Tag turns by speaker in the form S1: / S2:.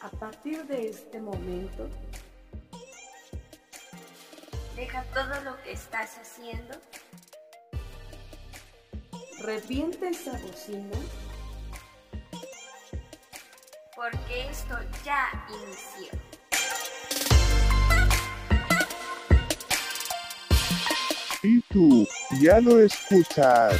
S1: A partir de este momento,
S2: Deja todo lo que estás haciendo.
S1: revienta esa bocina
S2: porque esto ya inició.
S3: ¿Y tú? ¿Ya lo escuchas?